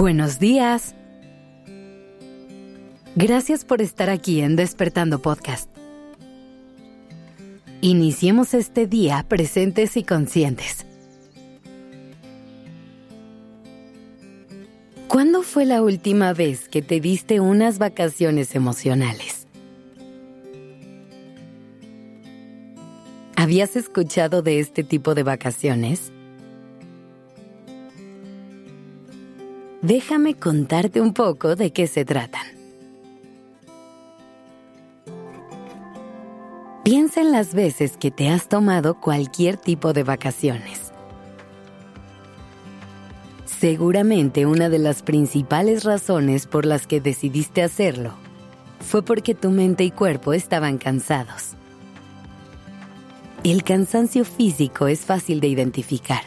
Buenos días. Gracias por estar aquí en Despertando Podcast. Iniciemos este día presentes y conscientes. ¿Cuándo fue la última vez que te diste unas vacaciones emocionales? ¿Habías escuchado de este tipo de vacaciones? Déjame contarte un poco de qué se tratan. Piensa en las veces que te has tomado cualquier tipo de vacaciones. Seguramente una de las principales razones por las que decidiste hacerlo fue porque tu mente y cuerpo estaban cansados. El cansancio físico es fácil de identificar.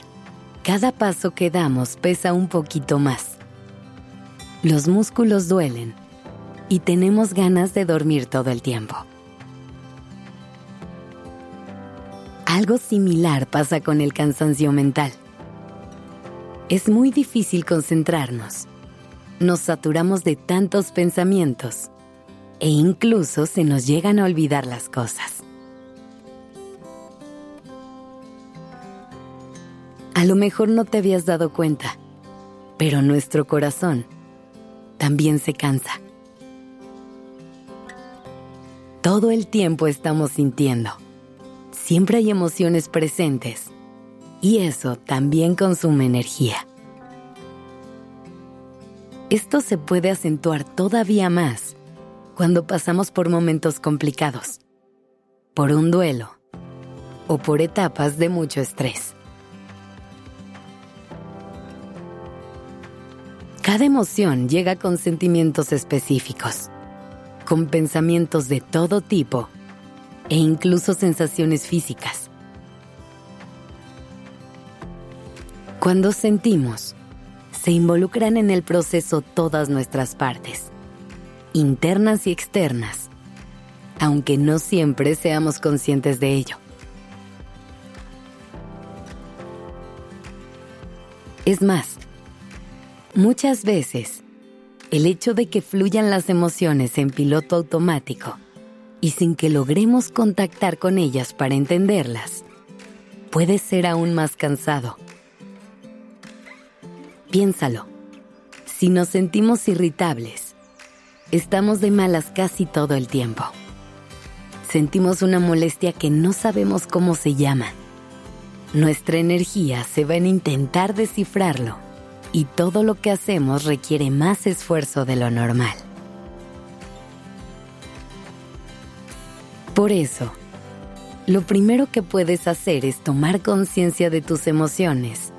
Cada paso que damos pesa un poquito más los músculos duelen y tenemos ganas de dormir todo el tiempo. Algo similar pasa con el cansancio mental. Es muy difícil concentrarnos. Nos saturamos de tantos pensamientos e incluso se nos llegan a olvidar las cosas. A lo mejor no te habías dado cuenta, pero nuestro corazón también se cansa. Todo el tiempo estamos sintiendo. Siempre hay emociones presentes. Y eso también consume energía. Esto se puede acentuar todavía más cuando pasamos por momentos complicados, por un duelo o por etapas de mucho estrés. Cada emoción llega con sentimientos específicos, con pensamientos de todo tipo e incluso sensaciones físicas. Cuando sentimos, se involucran en el proceso todas nuestras partes, internas y externas, aunque no siempre seamos conscientes de ello. Es más, Muchas veces, el hecho de que fluyan las emociones en piloto automático y sin que logremos contactar con ellas para entenderlas, puede ser aún más cansado. Piénsalo. Si nos sentimos irritables, estamos de malas casi todo el tiempo. Sentimos una molestia que no sabemos cómo se llama. Nuestra energía se va en intentar descifrarlo y todo lo que hacemos requiere más esfuerzo de lo normal. Por eso, lo primero que puedes hacer es tomar conciencia de tus emociones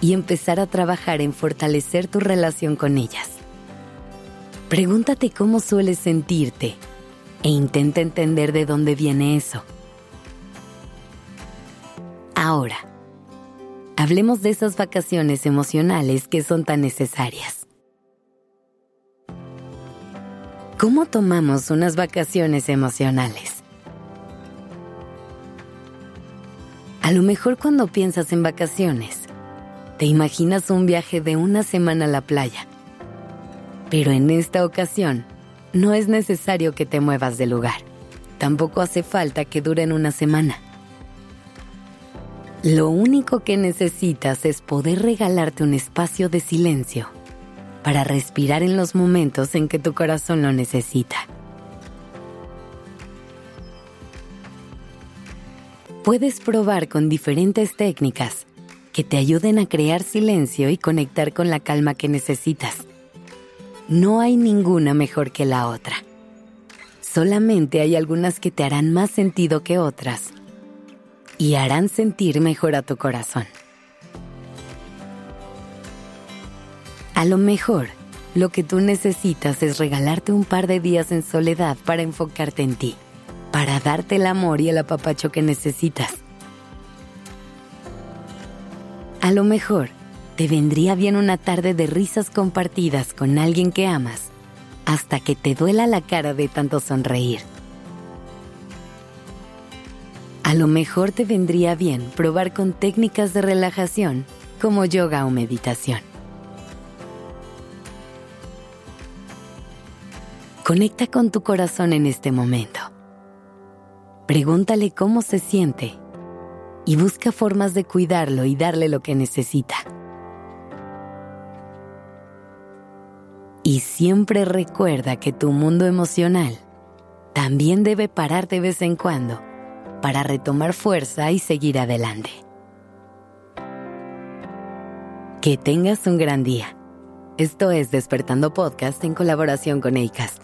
y empezar a trabajar en fortalecer tu relación con ellas. Pregúntate cómo sueles sentirte e intenta entender de dónde viene eso. Ahora, hablemos de esas vacaciones emocionales que son tan necesarias. ¿Cómo tomamos unas vacaciones emocionales? A lo mejor cuando piensas en vacaciones, te imaginas un viaje de una semana a la playa. Pero en esta ocasión, no es necesario que te muevas de lugar. Tampoco hace falta que duren una semana. Lo único que necesitas es poder regalarte un espacio de silencio para respirar en los momentos en que tu corazón lo necesita. Puedes probar con diferentes técnicas que te ayuden a crear silencio y conectar con la calma que necesitas. No hay ninguna mejor que la otra. Solamente hay algunas que te harán más sentido que otras y harán sentir mejor a tu corazón. A lo mejor, lo que tú necesitas es regalarte un par de días en soledad para enfocarte en ti, para darte el amor y el apapacho que necesitas. A lo mejor, te vendría bien una tarde de risas compartidas con alguien que amas, hasta que te duela la cara de tanto sonreír. A lo mejor te vendría bien probar con técnicas de relajación como yoga o meditación. Conecta con tu corazón en este momento. Pregúntale cómo se siente y busca formas de cuidarlo y darle lo que necesita. Y siempre recuerda que tu mundo emocional también debe parar de vez en cuando para retomar fuerza y seguir adelante. Que tengas un gran día. Esto es Despertando Podcast en colaboración con ACAST.